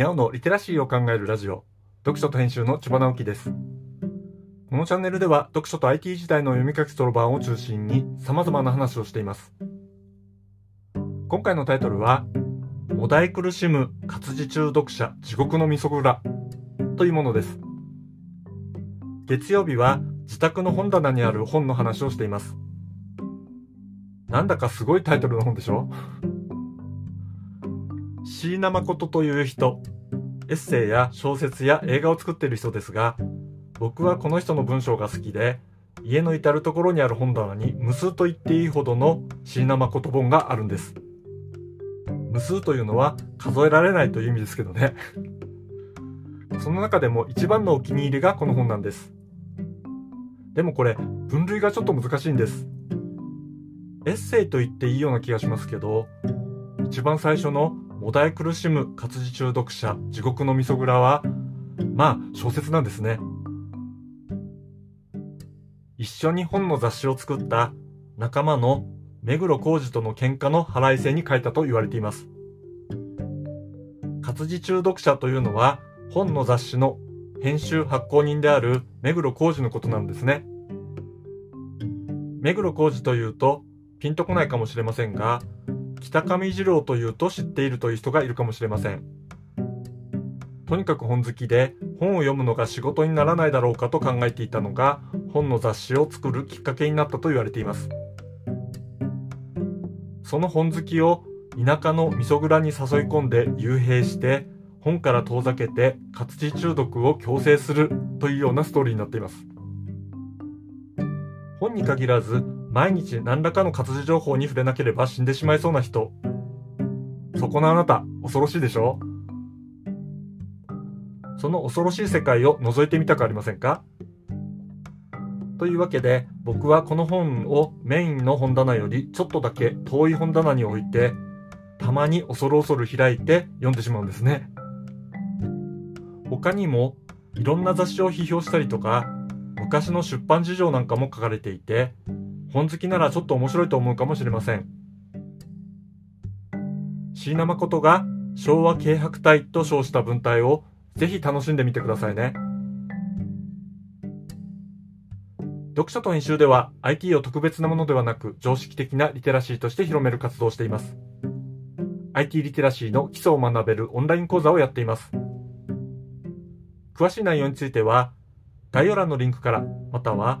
にゃおのリテラシーを考えるラジオ、読書と編集の千葉直樹です。このチャンネルでは読書と IT 時代の読み書きそろばんを中心に様々な話をしています。今回のタイトルは、お題苦しむ活字中読者地獄のみそ蔵というものです。月曜日は自宅の本棚にある本の話をしています。なんだかすごいタイトルの本でしょ？椎名誠という人、エッセイや小説や映画を作っている人ですが、僕はこの人の文章が好きで、家の至るところにある本棚に無数と言っていいほどの椎名誠本があるんです。無数というのは数えられないという意味ですけどね。その中でも一番のお気に入りがこの本なんです。でもこれ、分類がちょっと難しいんです。エッセイと言っていいような気がしますけど、一番最初のお題苦しむ活字中毒者地獄の味噌蔵は、まあ小説なんですね。一緒に本の雑誌を作った仲間の目黒浩二との喧嘩の腹いせに書いたと言われています。活字中毒者というのは本の雑誌の編集発行人である目黒浩二のことなんですね。目黒浩二というとピンとこないかもしれませんが、北上二郎というと知っているという人がいるかもしれません。とにかく本好きで本を読むのが仕事にならないだろうかと考えていたのが本の雑誌を作るきっかけになったと言われています。その本好きを田舎の味噌蔵に誘い込んで幽閉して本から遠ざけて活字中毒を強制するというようなストーリーになっています。本に限らず毎日何らかの活字情報に触れなければ死んでしまいそうな人。そこのあなた、恐ろしいでしょ？その恐ろしい世界を覗いてみたくありませんか？というわけで、僕はこの本をメインの本棚よりちょっとだけ遠い本棚に置いて、たまに恐る恐る開いて読んでしまうんですね。他にも、いろんな雑誌を批評したりとか、昔の出版事情なんかも書かれていて、本好きならちょっと面白いと思うかもしれません。椎名誠が昭和軽薄体と称した文体をぜひ楽しんでみてくださいね。読書と編集では IT を特別なものではなく常識的なリテラシーとして広める活動をしています。IT リテラシーの基礎を学べるオンライン講座をやっています。詳しい内容については概要欄のリンクからまたは